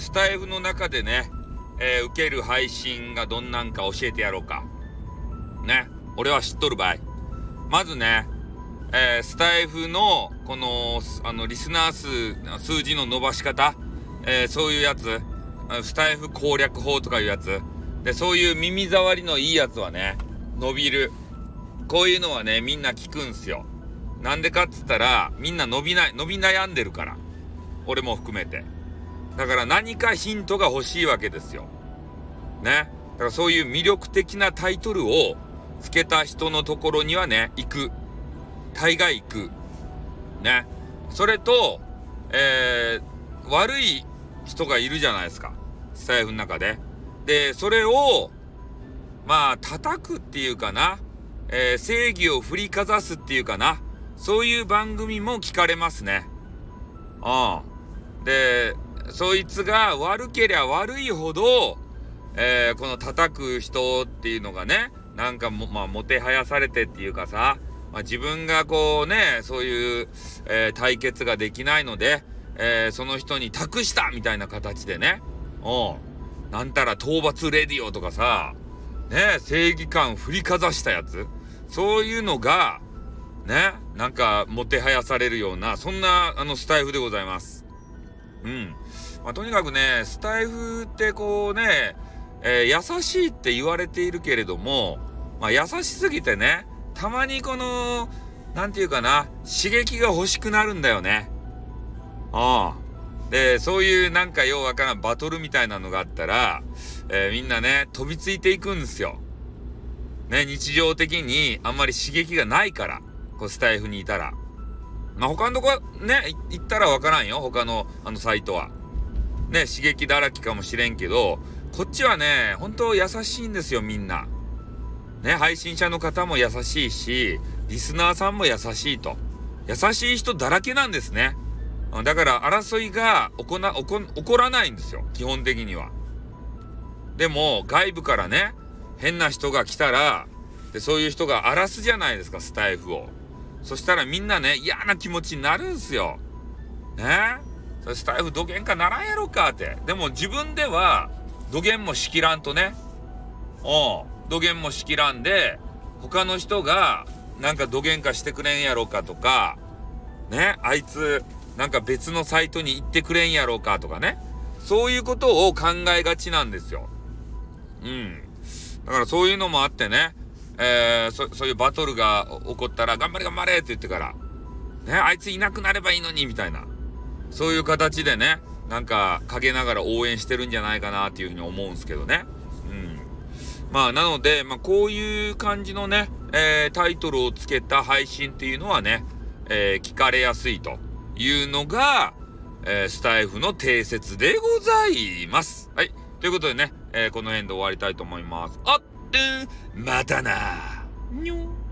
スタイフの中でね、えー、受ける配信がどんなんか教えてやろうか。ね。俺は知っとる場合。まずね、えー、スタイフの、この、あの、リスナー数、数字の伸ばし方、えー、そういうやつ、スタイフ攻略法とかいうやつ、で、そういう耳障りのいいやつはね、伸びる。こういうのはね、みんな聞くんすよ。なんでかっつったら、みんな伸びない、伸び悩んでるから。俺も含めて。だから何かヒントが欲しいわけですよ。ね。だからそういう魅力的なタイトルをつけた人のところにはね、行く。大概行く。ね。それと、えー、悪い人がいるじゃないですか。スタイフの中で。で、それを、まあ、叩くっていうかな。えー、正義を振りかざすっていうかな。そういう番組も聞かれますね。うん。で、そいつが悪けりゃ悪いほど、えー、この叩く人っていうのがね、なんかも、まあ、もてはやされてっていうかさ、まあ、自分がこうね、そういう、えー、対決ができないので、えー、その人に託したみたいな形でね、うん。なんたら討伐レディオとかさ、ね、正義感振りかざしたやつ、そういうのが、ね、なんか、もてはやされるような、そんな、あの、スタイフでございます。うん。まあ、とにかくね、スタイフってこうね、えー、優しいって言われているけれども、まあ、優しすぎてね、たまにこの、なんていうかな、刺激が欲しくなるんだよね。ああ。で、そういうなんかようわからんバトルみたいなのがあったら、えー、みんなね、飛びついていくんですよ。ね、日常的にあんまり刺激がないから、こうスタイフにいたら。まあ、他のとこね、行ったらわからんよ、他のあのサイトは。ね、刺激だらけかもしれんけど、こっちはね、本当優しいんですよ、みんな。ね、配信者の方も優しいし、リスナーさんも優しいと。優しい人だらけなんですね。だから争いが起こな、起こ、起こらないんですよ。基本的には。でも、外部からね、変な人が来たら、で、そういう人が荒らすじゃないですか、スタイフを。そしたらみんなね、嫌な気持ちになるんすよ。ね？そスタイフ土幻かならんやろかって。でも自分では、土幻もしきらんとね。うん。土幻もしきらんで、他の人が、なんか土幻化してくれんやろかとか、ね、あいつ、なんか別のサイトに行ってくれんやろかとかね。そういうことを考えがちなんですよ。うん。だからそういうのもあってね、えー、そ、そういうバトルが起こったら、頑張れ頑張れって言ってから、ね、あいついなくなればいいのに、みたいな。そういう形でね、なんか、陰ながら応援してるんじゃないかなっていうふうに思うんすけどね。うん。まあ、なので、まあ、こういう感じのね、えー、タイトルをつけた配信っていうのはね、えー、聞かれやすいというのが、えー、スタイフの定説でございます。はい。ということでね、え、この辺で終わりたいと思います。あっ、またな。にょ